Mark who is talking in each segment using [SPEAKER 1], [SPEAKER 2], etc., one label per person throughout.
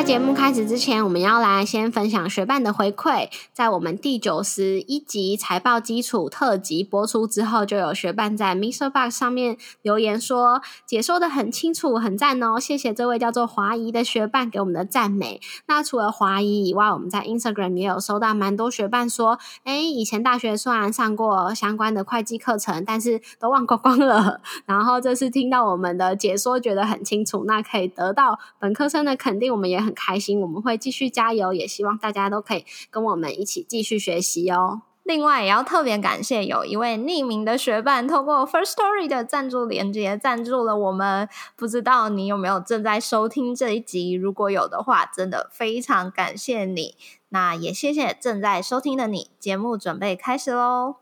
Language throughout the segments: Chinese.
[SPEAKER 1] 在节目开始之前，我们要来先分享学伴的回馈。在我们第九十一集财报基础特辑播出之后，就有学伴在 Mr. Box 上面留言说，解说的很清楚，很赞哦！谢谢这位叫做华谊的学伴给我们的赞美。那除了华谊以外，我们在 Instagram 也有收到蛮多学伴说，哎，以前大学虽然上过相关的会计课程，但是都忘光光了。然后这次听到我们的解说，觉得很清楚，那可以得到本科生的肯定，我们也很。很开心，我们会继续加油，也希望大家都可以跟我们一起继续学习哦。
[SPEAKER 2] 另外，也要特别感谢有一位匿名的学伴，通过 First Story 的赞助连接赞助了我们。不知道你有没有正在收听这一集？如果有的话，真的非常感谢你。那也谢谢正在收听的你。节目准备开始喽。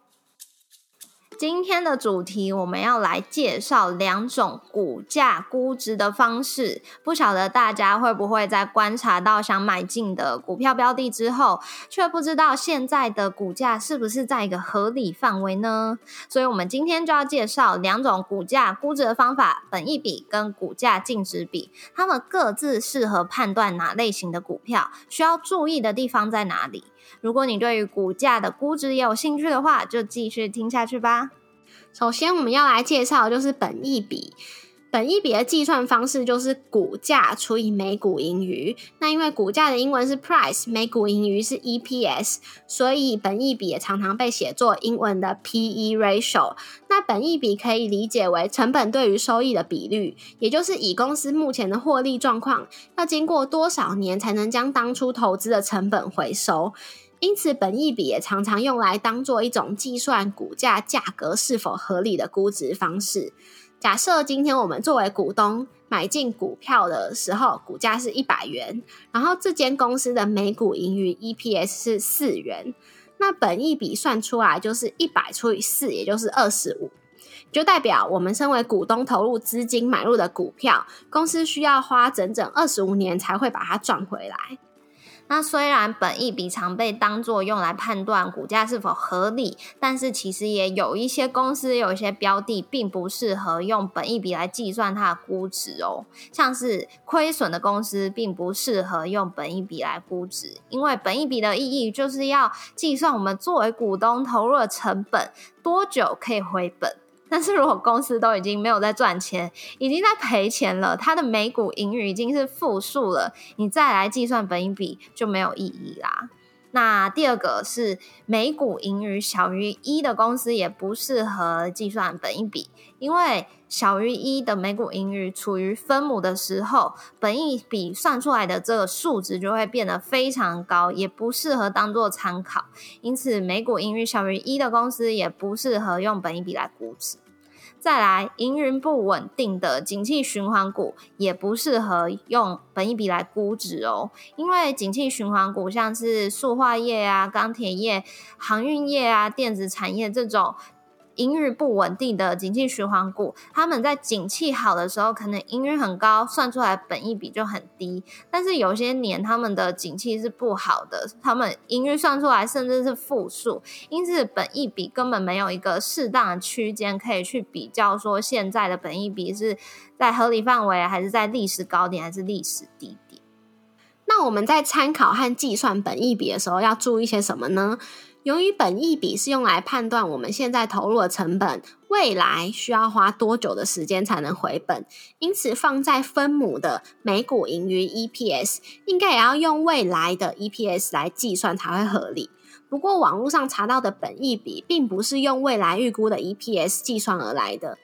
[SPEAKER 2] 今天的主题，我们要来介绍两种股价估值的方式。不晓得大家会不会在观察到想买进的股票标的之后，却不知道现在的股价是不是在一个合理范围呢？所以，我们今天就要介绍两种股价估值的方法：本益比跟股价净值比。它们各自适合判断哪类型的股票，需要注意的地方在哪里？如果你对于股价的估值也有兴趣的话，就继续听下去吧。
[SPEAKER 1] 首先，我们要来介绍就是本益比。本益比的计算方式就是股价除以每股盈余。那因为股价的英文是 price，每股盈余是 EPS，所以本益比也常常被写作英文的 PE ratio。那本益比可以理解为成本对于收益的比率，也就是以公司目前的获利状况，要经过多少年才能将当初投资的成本回收。因此，本益比也常常用来当做一种计算股价价格是否合理的估值方式。假设今天我们作为股东买进股票的时候，股价是一百元，然后这间公司的每股盈余 EPS 是四元，那本益比算出来就是一百除以四，也就是二十五，就代表我们身为股东投入资金买入的股票，公司需要花整整二十五年才会把它赚回来。
[SPEAKER 2] 那虽然本益比常被当作用来判断股价是否合理，但是其实也有一些公司、有一些标的并不适合用本益比来计算它的估值哦。像是亏损的公司，并不适合用本益比来估值，因为本益比的意义就是要计算我们作为股东投入的成本多久可以回本。但是如果公司都已经没有在赚钱，已经在赔钱了，它的每股盈余已经是负数了，你再来计算本益比就没有意义啦。那第二个是每股盈余小于一的公司也不适合计算本益比，因为小于一的每股盈余处于分母的时候，本益比算出来的这个数值就会变得非常高，也不适合当做参考。因此，每股盈余小于一的公司也不适合用本益比来估值。再来，营运不稳定的景气循环股也不适合用本益比来估值哦，因为景气循环股像是塑化业啊、钢铁业、航运业啊、电子产业这种。盈余不稳定的景气循环股，他们在景气好的时候，可能盈余很高，算出来本益比就很低。但是有些年他们的景气是不好的，他们盈余算出来甚至是负数，因此本益比根本没有一个适当的区间可以去比较，说现在的本益比是在合理范围，还是在历史高点，还是历史低点。
[SPEAKER 1] 那我们在参考和计算本益比的时候，要注意些什么呢？由于本益比是用来判断我们现在投入的成本，未来需要花多久的时间才能回本，因此放在分母的每股盈余 EPS，应该也要用未来的 EPS 来计算才会合理。不过网络上查到的本益比，并不是用未来预估的 EPS 计算而来的。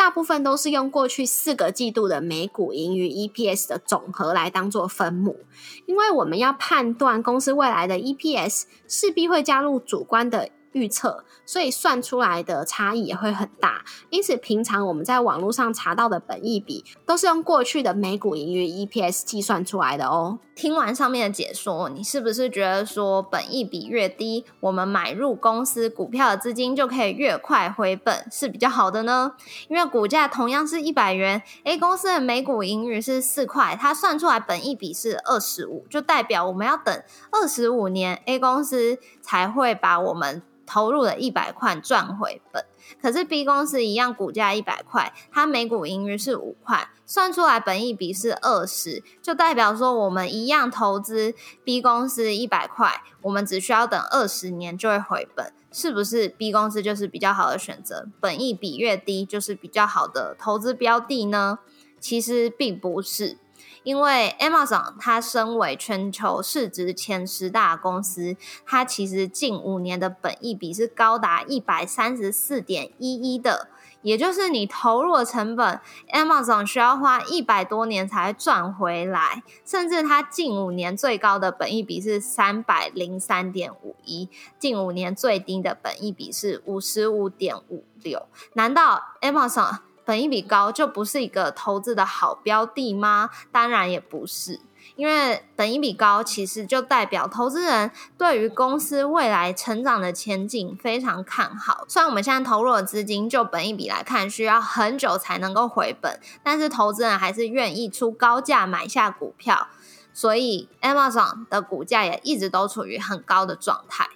[SPEAKER 1] 大部分都是用过去四个季度的每股盈余 EPS 的总和来当做分母，因为我们要判断公司未来的 EPS，势必会加入主观的预测，所以算出来的差异也会很大。因此，平常我们在网络上查到的本益比，都是用过去的每股盈余 EPS 计算出来的哦。
[SPEAKER 2] 听完上面的解说，你是不是觉得说本益比越低，我们买入公司股票的资金就可以越快回本，是比较好的呢？因为股价同样是一百元，A 公司的每股盈余是四块，它算出来本益比是二十五，就代表我们要等二十五年，A 公司才会把我们投入的一百块赚回本。可是 B 公司一样，股价一百块，它每股盈余是五块，算出来本益比是二十，就代表说我们一样投资 B 公司一百块，我们只需要等二十年就会回本，是不是 B 公司就是比较好的选择？本益比越低就是比较好的投资标的呢？其实并不是。因为 Amazon 它身为全球市值前十大公司，它其实近五年的本益比是高达一百三十四点一一的，也就是你投入的成本，Amazon 需要花一百多年才赚回来，甚至它近五年最高的本益比是三百零三点五一，近五年最低的本益比是五十五点五六，难道 Amazon？本益比高就不是一个投资的好标的吗？当然也不是，因为本一比高其实就代表投资人对于公司未来成长的前景非常看好。虽然我们现在投入的资金就本一比来看需要很久才能够回本，但是投资人还是愿意出高价买下股票，所以 Amazon 的股价也一直都处于很高的状态。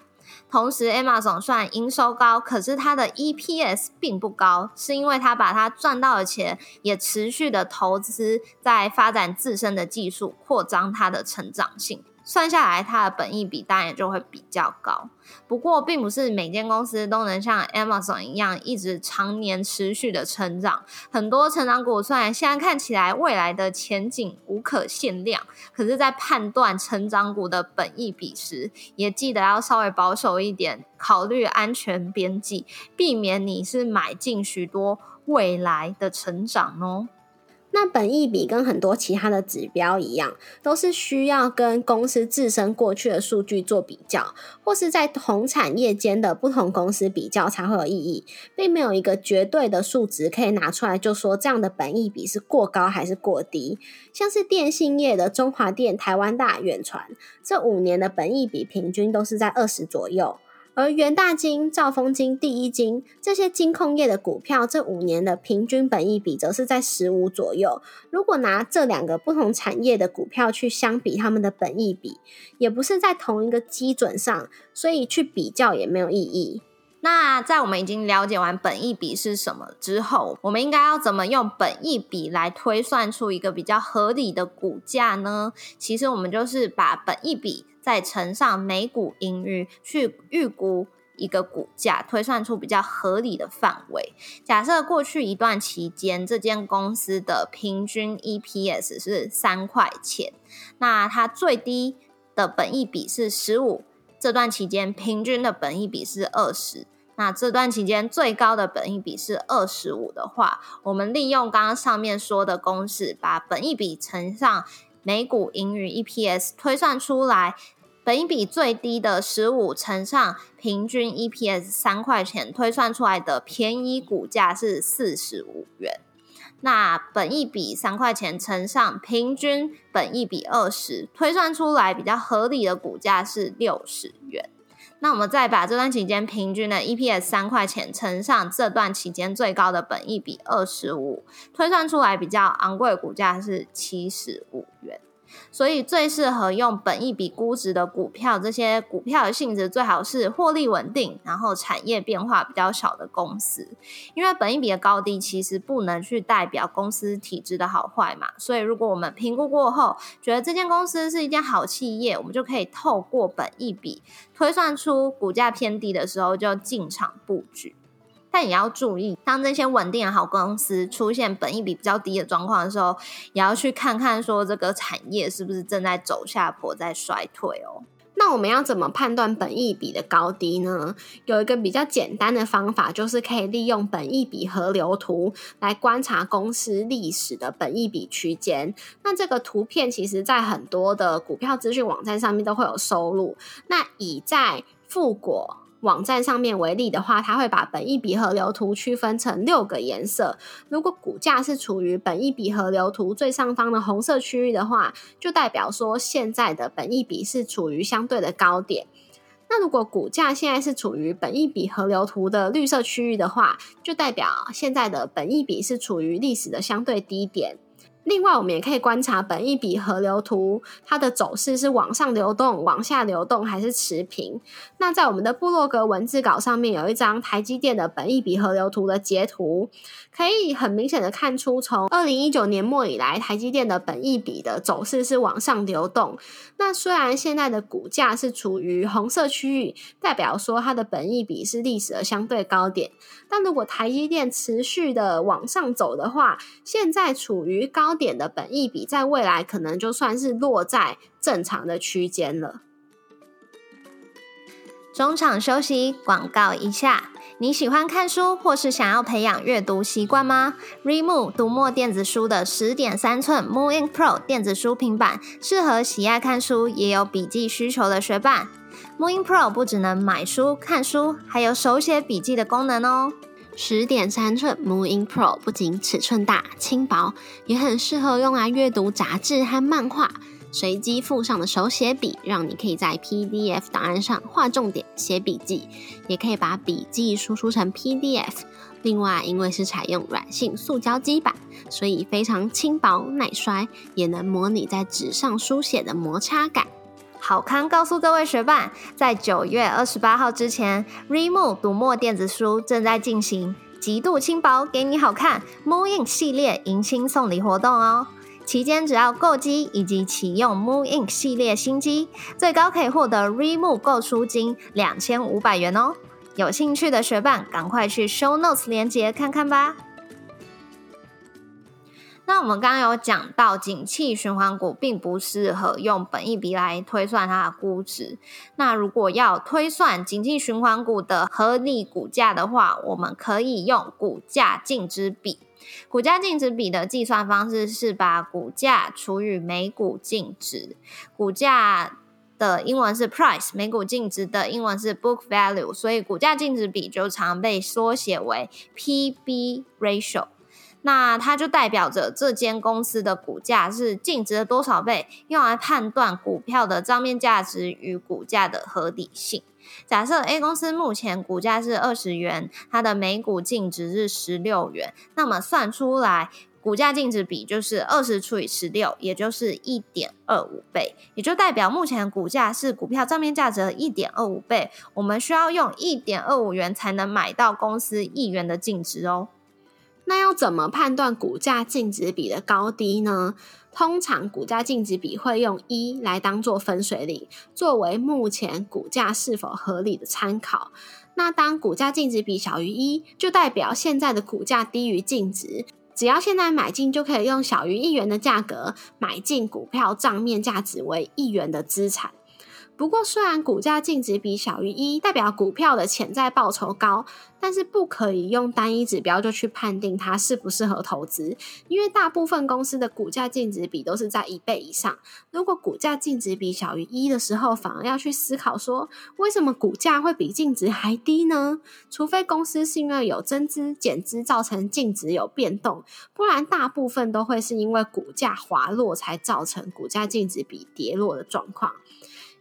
[SPEAKER 2] 同时，Emma 总算营收高，可是它的 EPS 并不高，是因为它把它赚到的钱也持续的投资在发展自身的技术，扩张它的成长性。算下来，它的本益比当然就会比较高。不过，并不是每间公司都能像 Amazon 一样一直常年持续的成长。很多成长股虽然现在看起来未来的前景无可限量，可是，在判断成长股的本益比时，也记得要稍微保守一点，考虑安全边际，避免你是买进许多未来的成长哦。
[SPEAKER 1] 那本益比跟很多其他的指标一样，都是需要跟公司自身过去的数据做比较，或是在同产业间的不同公司比较才会有意义，并没有一个绝对的数值可以拿出来就说这样的本益比是过高还是过低。像是电信业的中华电、台湾大、远传，这五年的本益比平均都是在二十左右。而元大金、兆丰金、第一金这些金控业的股票，这五年的平均本益比则是在十五左右。如果拿这两个不同产业的股票去相比，他们的本益比也不是在同一个基准上，所以去比较也没有意义。
[SPEAKER 2] 那在我们已经了解完本益比是什么之后，我们应该要怎么用本益比来推算出一个比较合理的股价呢？其实我们就是把本益比。再乘上每股盈余，去预估一个股价，推算出比较合理的范围。假设过去一段期间，这间公司的平均 EPS 是三块钱，那它最低的本益比是十五，这段期间平均的本益比是二十，那这段期间最高的本益比是二十五的话，我们利用刚刚上面说的公式，把本益比乘上每股盈余 EPS 推算出来。本一比最低的十五乘上平均 EPS 三块钱，推算出来的便宜股价是四十五元。那本一比三块钱乘上平均本一比二十，推算出来比较合理的股价是六十元。那我们再把这段期间平均的 EPS 三块钱乘上这段期间最高的本益比二十五，推算出来比较昂贵的股价是七十五元。所以最适合用本益比估值的股票，这些股票的性质最好是获利稳定，然后产业变化比较小的公司。因为本益比的高低其实不能去代表公司体质的好坏嘛。所以如果我们评估过后，觉得这间公司是一间好企业，我们就可以透过本益比推算出股价偏低的时候就进场布局。但也要注意，当这些稳定的好公司出现本益比比较低的状况的时候，也要去看看说这个产业是不是正在走下坡，在衰退哦。
[SPEAKER 1] 那我们要怎么判断本益比的高低呢？有一个比较简单的方法，就是可以利用本益比河流图来观察公司历史的本益比区间。那这个图片其实在很多的股票资讯网站上面都会有收录。那以在富国。网站上面为例的话，它会把本一比河流图区分成六个颜色。如果股价是处于本一比河流图最上方的红色区域的话，就代表说现在的本一比是处于相对的高点。那如果股价现在是处于本一比河流图的绿色区域的话，就代表现在的本一比是处于历史的相对低点。另外，我们也可以观察本一笔河流图，它的走势是往上流动、往下流动，还是持平？那在我们的部落格文字稿上面有一张台积电的本一笔河流图的截图，可以很明显的看出，从二零一九年末以来，台积电的本一笔的走势是往上流动。那虽然现在的股价是处于红色区域，代表说它的本一笔是历史的相对高点，但如果台积电持续的往上走的话，现在处于高。点的本益比在未来可能就算是落在正常的区间了。
[SPEAKER 2] 中场休息，广告一下。你喜欢看书，或是想要培养阅读习惯吗？Remove 读墨电子书的十点三寸 Moonin Pro 电子书平板，适合喜爱看书也有笔记需求的学伴。Moonin Pro 不只能买书看书，还有手写笔记的功能哦。
[SPEAKER 1] 十点三寸 Moonin Pro 不仅尺寸大、轻薄，也很适合用来阅读杂志和漫画。随机附上的手写笔，让你可以在 PDF 档案上画重点、写笔记，也可以把笔记输出成 PDF。另外，因为是采用软性塑胶基板，所以非常轻薄耐摔，也能模拟在纸上书写的摩擦感。
[SPEAKER 2] 好康告诉各位学伴，在九月二十八号之前，Remove 读墨电子书正在进行极度轻薄，给你好看 Moon Ink 系列迎新送礼活动哦！期间只要购机以及启用 Moon Ink 系列新机，最高可以获得 Remove 购书金两千五百元哦！有兴趣的学伴，赶快去 Show Notes 连接看看吧。那我们刚刚有讲到，景气循环股并不适合用本益比来推算它的估值。那如果要推算景气循环股的合理股价的话，我们可以用股价净值比。股价净值比的计算方式是把股价除以每股净值。股价的英文是 price，每股净值的英文是 book value，所以股价净值比就常被缩写为 P/B ratio。那它就代表着这间公司的股价是净值的多少倍，用来判断股票的账面价值与股价的合理性。假设 A 公司目前股价是二十元，它的每股净值是十六元，那么算出来股价净值比就是二十除以十六，也就是一点二五倍，也就代表目前股价是股票账面价值的一点二五倍。我们需要用一点二五元才能买到公司一元的净值哦。
[SPEAKER 1] 那要怎么判断股价净值比的高低呢？通常股价净值比会用一来当做分水岭，作为目前股价是否合理的参考。那当股价净值比小于一，就代表现在的股价低于净值。只要现在买进，就可以用小于一元的价格买进股票账面价值为一元的资产。不过，虽然股价净值比小于一，代表股票的潜在报酬高，但是不可以用单一指标就去判定它适不适合投资，因为大部分公司的股价净值比都是在一倍以上。如果股价净值比小于一的时候，反而要去思考说，为什么股价会比净值还低呢？除非公司是因为有增资减资造成净值有变动，不然大部分都会是因为股价滑落才造成股价净值比跌落的状况。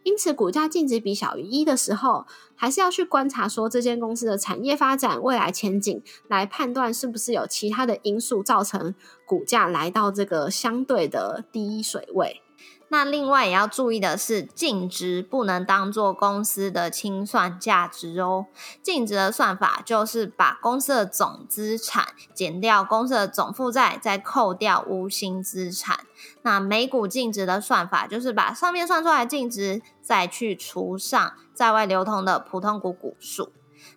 [SPEAKER 1] 因此，股价净值比小于一的时候，还是要去观察说这间公司的产业发展未来前景，来判断是不是有其他的因素造成股价来到这个相对的低水位。
[SPEAKER 2] 那另外也要注意的是，净值不能当做公司的清算价值哦。净值的算法就是把公司的总资产减掉公司的总负债，再扣掉无形资产。那每股净值的算法就是把上面算出来净值，再去除上在外流通的普通股股数。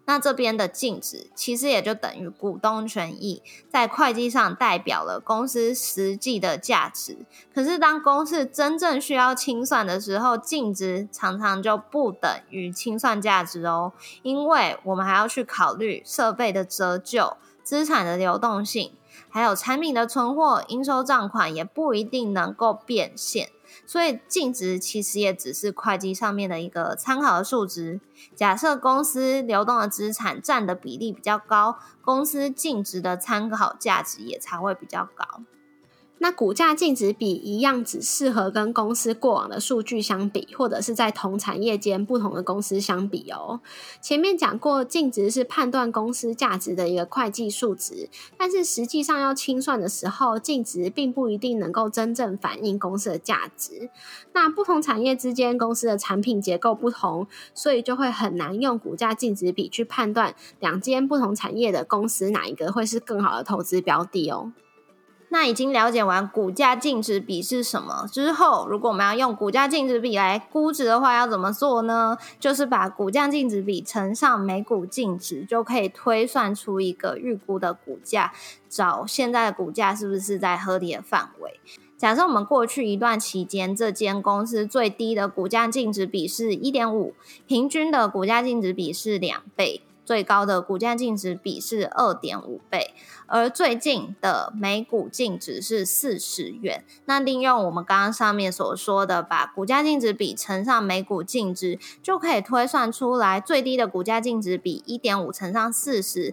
[SPEAKER 2] 那这边的净值其实也就等于股东权益，在会计上代表了公司实际的价值。可是当公司真正需要清算的时候，净值常常就不等于清算价值哦，因为我们还要去考虑设备的折旧、资产的流动性，还有产品的存货、应收账款也不一定能够变现。所以净值其实也只是会计上面的一个参考的数值。假设公司流动的资产占的比例比较高，公司净值的参考价值也才会比较高。
[SPEAKER 1] 那股价净值比一样，只适合跟公司过往的数据相比，或者是在同产业间不同的公司相比哦。前面讲过，净值是判断公司价值的一个会计数值，但是实际上要清算的时候，净值并不一定能够真正反映公司的价值。那不同产业之间，公司的产品结构不同，所以就会很难用股价净值比去判断两间不同产业的公司哪一个会是更好的投资标的哦。
[SPEAKER 2] 那已经了解完股价净值比是什么之后，如果我们要用股价净值比来估值的话，要怎么做呢？就是把股价净值比乘上每股净值，就可以推算出一个预估的股价，找现在的股价是不是在合理的范围。假设我们过去一段期间，这间公司最低的股价净值比是一点五，平均的股价净值比是两倍。最高的股价净值比是二点五倍，而最近的每股净值是四十元。那利用我们刚刚上面所说的，把股价净值比乘上每股净值，就可以推算出来最低的股价净值比一点五乘上四十，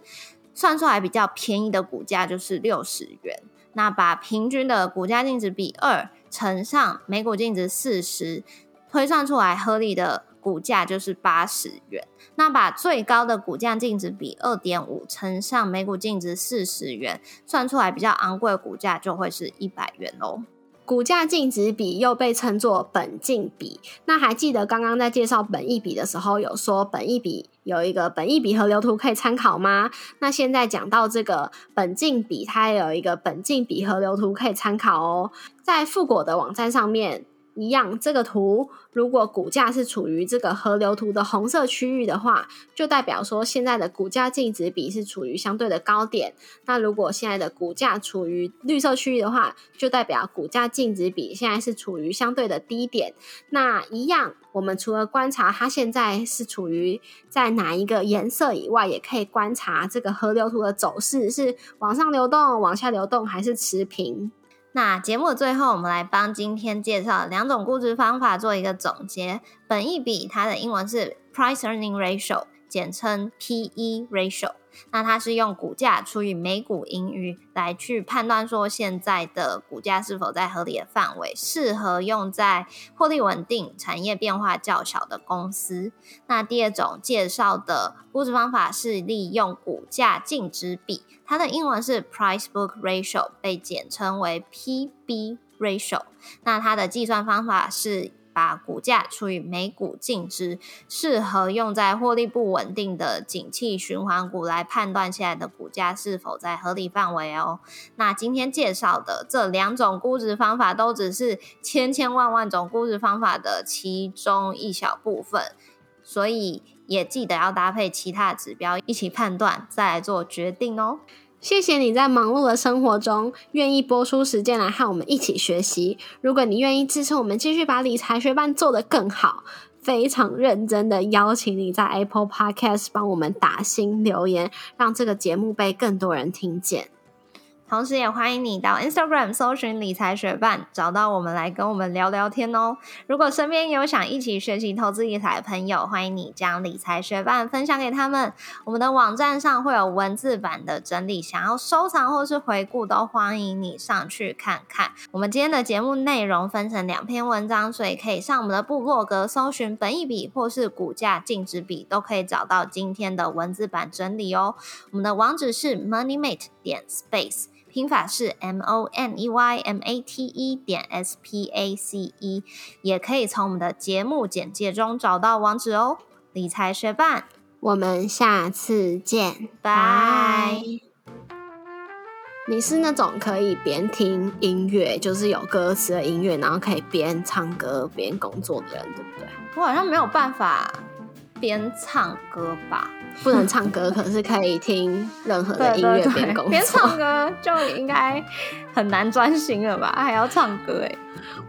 [SPEAKER 2] 算出来比较便宜的股价就是六十元。那把平均的股价净值比二乘上每股净值四十，推算出来合理的。股价就是八十元，那把最高的股价净值比二点五乘上每股净值四十元，算出来比较昂贵的股价就会是一百元喽。
[SPEAKER 1] 股价净值比又被称作本净比。那还记得刚刚在介绍本益比的时候，有说本益比有一个本益比河流图可以参考吗？那现在讲到这个本净比，它也有一个本净比河流图可以参考哦，在富果的网站上面。一样，这个图如果股价是处于这个河流图的红色区域的话，就代表说现在的股价净值比是处于相对的高点。那如果现在的股价处于绿色区域的话，就代表股价净值比现在是处于相对的低点。那一样，我们除了观察它现在是处于在哪一个颜色以外，也可以观察这个河流图的走势是往上流动、往下流动还是持平。
[SPEAKER 2] 那节目的最后，我们来帮今天介绍两种估值方法做一个总结。本一笔它的英文是 Price Earning Ratio，简称 P/E Ratio。那它是用股价除以每股盈余来去判断说现在的股价是否在合理的范围，适合用在获利稳定、产业变化较小的公司。那第二种介绍的估值方法是利用股价净值比，它的英文是 Price Book Ratio，被简称为 P/B Ratio。那它的计算方法是。把股价除以每股净值，适合用在获利不稳定的景气循环股来判断现在的股价是否在合理范围哦。那今天介绍的这两种估值方法，都只是千千万万种估值方法的其中一小部分，所以也记得要搭配其他指标一起判断，再来做决定哦。
[SPEAKER 1] 谢谢你在忙碌的生活中愿意播出时间来和我们一起学习。如果你愿意支持我们继续把理财学办做得更好，非常认真的邀请你在 Apple Podcast 帮我们打新留言，让这个节目被更多人听见。
[SPEAKER 2] 同时，也欢迎你到 Instagram 搜寻理财学伴，找到我们来跟我们聊聊天哦。如果身边有想一起学习投资理财的朋友，欢迎你将理财学伴分享给他们。我们的网站上会有文字版的整理，想要收藏或是回顾，都欢迎你上去看看。我们今天的节目内容分成两篇文章，所以可以上我们的部落格搜寻本一笔或是股价净值比，都可以找到今天的文字版整理哦。我们的网址是 moneymate 点 space。拼法是 M O N E Y M A T E 点 S P A C E，也可以从我们的节目简介中找到网址哦。理财学伴，
[SPEAKER 1] 我们下次见，
[SPEAKER 2] 拜。
[SPEAKER 1] 你是那种可以边听音乐，就是有歌词的音乐，然后可以边唱歌边工作的人，对不对？
[SPEAKER 2] 我好像没有办法边唱歌吧。
[SPEAKER 1] 不能唱歌，可是可以听任何的音乐边工作。
[SPEAKER 2] 边唱歌就应该很难专心了吧？还要唱歌哎。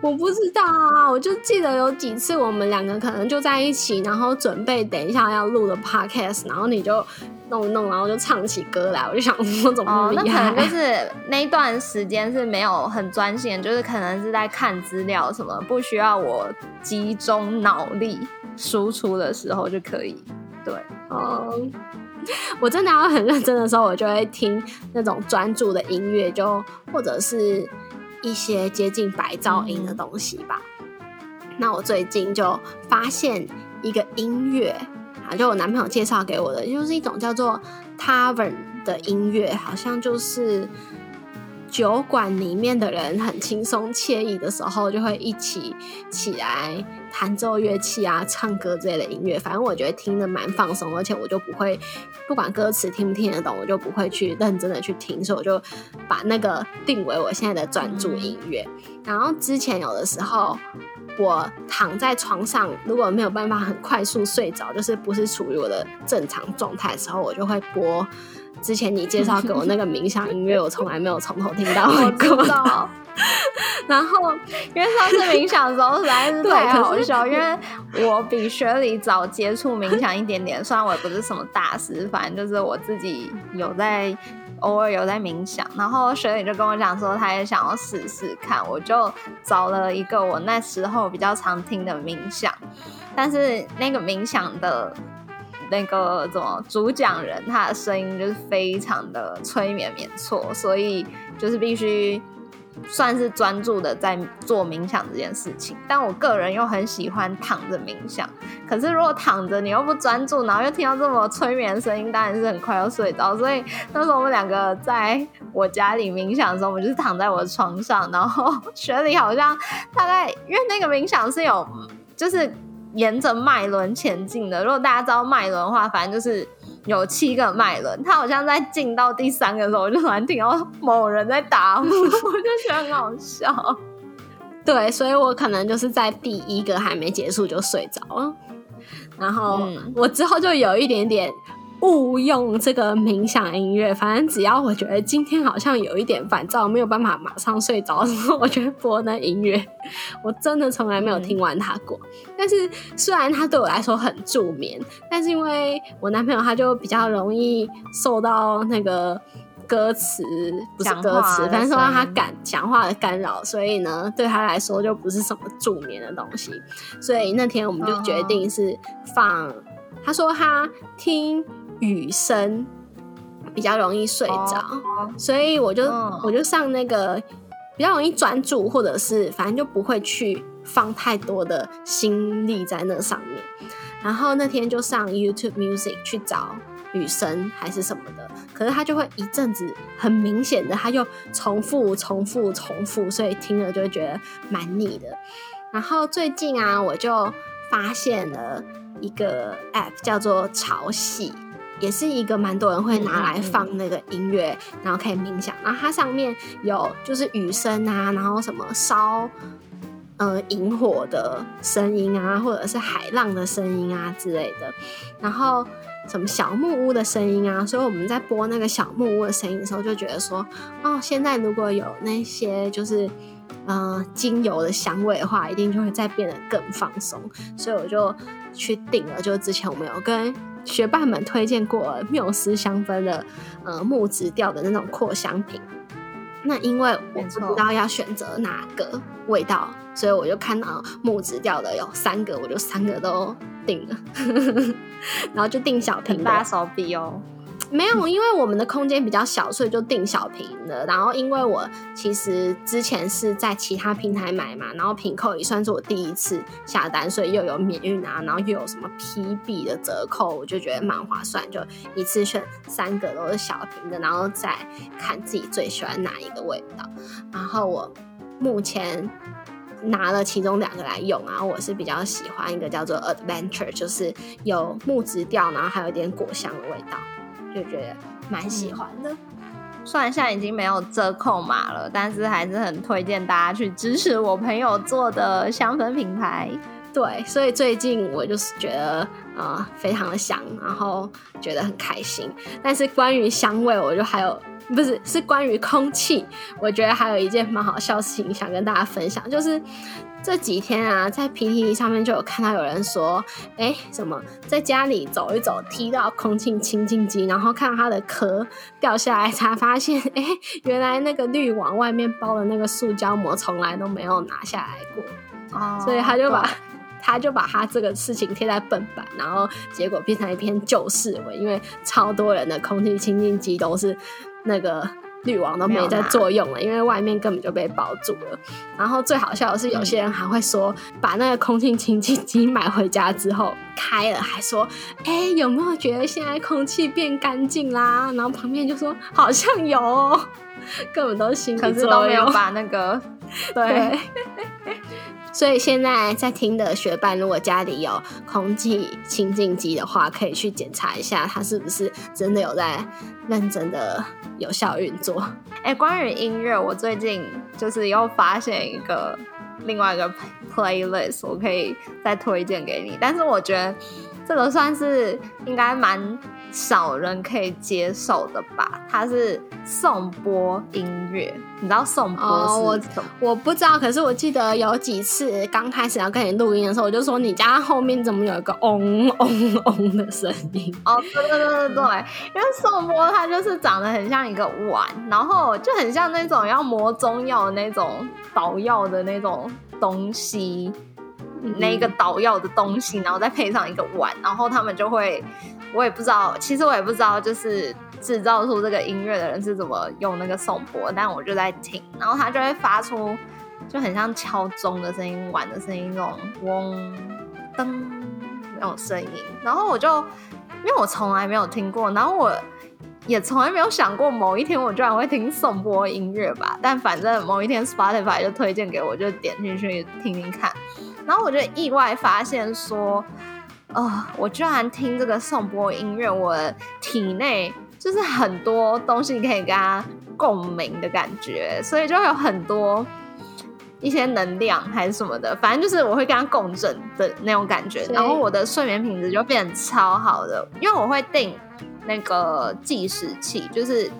[SPEAKER 1] 我不知道啊，我就记得有几次我们两个可能就在一起，然后准备等一下要录的 podcast，然后你就弄弄，然后就唱起歌来，我就想说 怎么
[SPEAKER 2] 哦，
[SPEAKER 1] 那么厉害？
[SPEAKER 2] 那可能就是那一段时间是没有很专心，就是可能是在看资料什么，不需要我集中脑力输出的时候就可以。对，
[SPEAKER 1] 哦，我真的要很认真的时候，我就会听那种专注的音乐，就或者是一些接近白噪音的东西吧。那我最近就发现一个音乐，啊，就我男朋友介绍给我的，就是一种叫做 Tavern 的音乐，好像就是酒馆里面的人很轻松惬意的时候，就会一起起来弹奏乐器啊、唱歌之类的音乐。反正我觉得听得蛮放松，而且我就不会不管歌词听不听得懂，我就不会去认真的去听，所以我就把那个定为我现在的专注音乐。然后之前有的时候。我躺在床上，如果没有办法很快速睡着，就是不是处于我的正常状态的时候，我就会播之前你介绍给我那个冥想音乐，我从来没有从头听到
[SPEAKER 2] 我
[SPEAKER 1] 过。然后，
[SPEAKER 2] 因为上次冥想的时候实在是太好笑，因为我比学里早接触冥想一点点，虽然我也不是什么大师，反正就是我自己有在偶尔有在冥想，然后学里就跟我讲说，他也想要试试看，我就找了一个我那时候比较常听的冥想，但是那个冥想的。那个怎么主讲人他的声音就是非常的催眠，没错，所以就是必须算是专注的在做冥想这件事情。但我个人又很喜欢躺着冥想，可是如果躺着你又不专注，然后又听到这么催眠的声音，当然是很快要睡着。所以那时候我们两个在我家里冥想的时候，我们就是躺在我的床上，然后 雪里好像大概因为那个冥想是有就是。沿着脉轮前进的。如果大家知道脉轮的话，反正就是有七个脉轮。他好像在进到第三个的时候，我就突然听到某人在打呼，我就觉得很好笑。
[SPEAKER 1] 对，所以我可能就是在第一个还没结束就睡着了，然后
[SPEAKER 2] 嗯
[SPEAKER 1] 我之后就有一点点误用这个冥想音乐。反正只要我觉得今天好像有一点烦躁，没有办法马上睡着的时候，我就会播那音乐。我真的从来没有听完它过。但是虽然它对我来说很助眠，但是因为我男朋友他就比较容易受到那个。歌词不是歌词反正受到他感讲话的干扰，所以呢，对他来说就不是什么助眠的东西。所以那天我们就决定是放，他说他听雨声比较容易睡着，
[SPEAKER 2] 哦
[SPEAKER 1] 所以我就、
[SPEAKER 2] 嗯
[SPEAKER 1] 我就上那个比较容易专注，或者是反正就不会去放太多的心力在那上面。然后那天就上 YouTube Music 去找雨声还是什么的，可是他就会一阵子很明显的，他就重复、重复、重复，所以听了就会觉得蛮腻的。然后最近啊，我就发现了一个 App 叫做潮汐。也是一个蛮多人会拿来放那个音乐，然后可以冥想。然后它上面有就是雨声啊，然后什么烧呃萤火的声音啊，或者是海浪的声音啊之类的。然后什么小木屋的声音啊，所以我们在播那个小木屋的声音的时候，就觉得说，哦，现在如果有那些就是呃精油的香味的话，一定就会再变得更放松。所以我就去订了，就之前我们有跟学霸们推荐过缪斯香氛的呃木质调的那种扩香瓶。那因为我不知道要选择哪个味道，所以我就看到木质调的有三个，我就三个都定了，然后就定小瓶
[SPEAKER 2] 大手笔哦。
[SPEAKER 1] 没有，因为我们的空间比较小，所以就订小瓶的。然后，因为我其实之前是在其他平台买嘛，然后平扣也算是我第一次下单，所以又有免运啊，然后又有什么 PB 的折扣，我就觉得蛮划算，就一次选三个都是小瓶的，然后再看自己最喜欢哪一个味道。然后我目前拿了其中两个来用啊，我是比较喜欢一个叫做 Adventure，就是有木质调，然后还有一点果香的味道。就觉得蛮喜欢的。
[SPEAKER 2] 虽然现在已经没有折扣码了，但是还是很推荐大家去支持我朋友做的香氛品牌。
[SPEAKER 1] 对，所以最近我就是觉得呃非常的香，然后觉得很开心。但是关于香味，我就还有不是是关于空气，我觉得还有一件蛮好笑的事情想跟大家分享，就是这几天啊，在 PTT 上面就有看到有人说，哎，什么在家里走一走，踢到空气清净机，然后看到它的壳掉下来，才发现，哎，原来那个滤网外面包的那个塑胶膜从来都没有拿下来过，
[SPEAKER 2] 哦
[SPEAKER 1] 所以他就把。他就把他这个事情贴在笨版，然后结果变成一篇旧事文，因为超多人的空气清净机都是那个滤网都没在作用了，因为外面根本就被包住了。然后最好笑的是，有些人还会说，把那个空气清净机买回家之后开了，还说，哎，有没有觉得现在空气变干净啦？然后旁边就说好像有、哦，根本都是心理
[SPEAKER 2] 可是。都没有把那个对
[SPEAKER 1] 所以现在在听的学伴，如果家里有空气清净机的话，可以去检查一下，它是不是真的有在认真的有效运作。
[SPEAKER 2] 哎、关于音乐，我最近就是又发现一个另外一个 playlist，我可以再推荐给你。但是我觉得这个算是应该蛮少人可以接受的吧？它是颂钵音乐，你知道颂
[SPEAKER 1] 哦我
[SPEAKER 2] 钵是什么？
[SPEAKER 1] 我不知道，可是我记得有几次刚开始要跟你录音的时候，我就说你家后面怎么有一个嗡嗡嗡的声音？
[SPEAKER 2] 哦，对对对对对，因为颂钵它就是长得很像一个碗，然后就很像那种要磨中药的那种捣药的那种东西，那个捣药的东西，然后再配上一个碗，然后他们就会，我也不知道，其实我也不知道，就是制造出这个音乐的人是怎么用那个颂钵，但我就在听，然后它就会发出就很像敲钟的声音、碗的声音那种嗡噔那种声音，然后我就因为我从来没有听过，然后我也从来没有想过某一天我居然会听颂钵音乐吧。但反正某一天 Spotify 就推荐给我，就点进去听听看，然后我就意外发现说，呃，我居然听这个颂钵音乐，我体内就是很多东西可以跟它共鸣的感觉，所以就会有很多。一些能量还是什么的，反正就是我会跟它共振的那种感觉，然后我的睡眠品质就变得超好的，因为我会定那个计时器，就是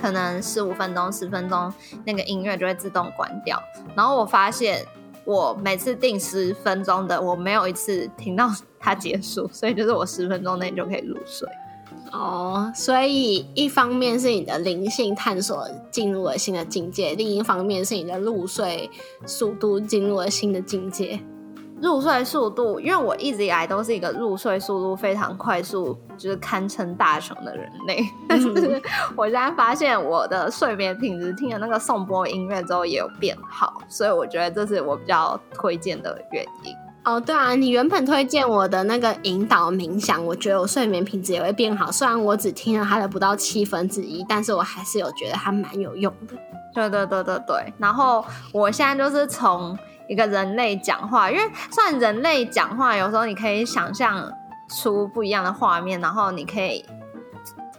[SPEAKER 2] 可能十五分钟、十分钟，那个音乐就会自动关掉。然后我发现，我每次定十分钟的，我没有一次听到它结束，所以就是我十分钟内就可以入睡。
[SPEAKER 1] 哦，所以一方面是你的灵性探索进入了新的境界，另一方面是你的入睡速度进入了新的境界。
[SPEAKER 2] 入睡速度，因为我一直以来都是一个入睡速度非常快速，就是堪称大雄的人类。但是我现在发现我的睡眠品质听了那个颂钵音乐之后也有变好，所以我觉得这是我比较推荐的原因。
[SPEAKER 1] 哦，对啊，你原本推荐我的那个引导冥想，我觉得我睡眠品质也会变好。虽然我只听了它的不到七分之一，但是我还是有觉得它蛮有用的。
[SPEAKER 2] 对对对对对，然后我现在就是从一个人类讲话，因为虽然人类讲话有时候你可以想象出不一样的画面，然后你可以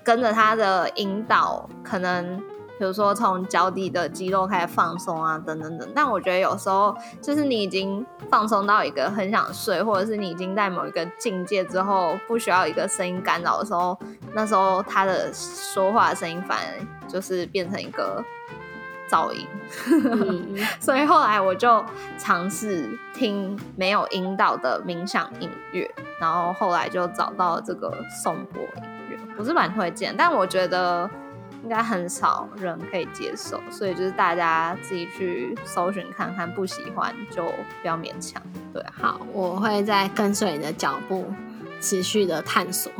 [SPEAKER 2] 跟着他的引导，可能比如说从脚底的肌肉开始放松啊，等等等。但我觉得有时候就是你已经放松到一个很想睡，或者是你已经在某一个境界之后，不需要一个声音干扰的时候，那时候他的说话声音反而就是变成一个噪音。
[SPEAKER 1] 嗯，
[SPEAKER 2] 所以后来我就尝试听没有引导的冥想音乐，然后后来就找到了这个颂钵音乐，我是蛮推荐，但我觉得应该很少人可以接受，所以就是大家自己去搜寻看看，不喜欢就不要勉强。对啊，
[SPEAKER 1] 好，我会再跟随你的脚步，持续的探索。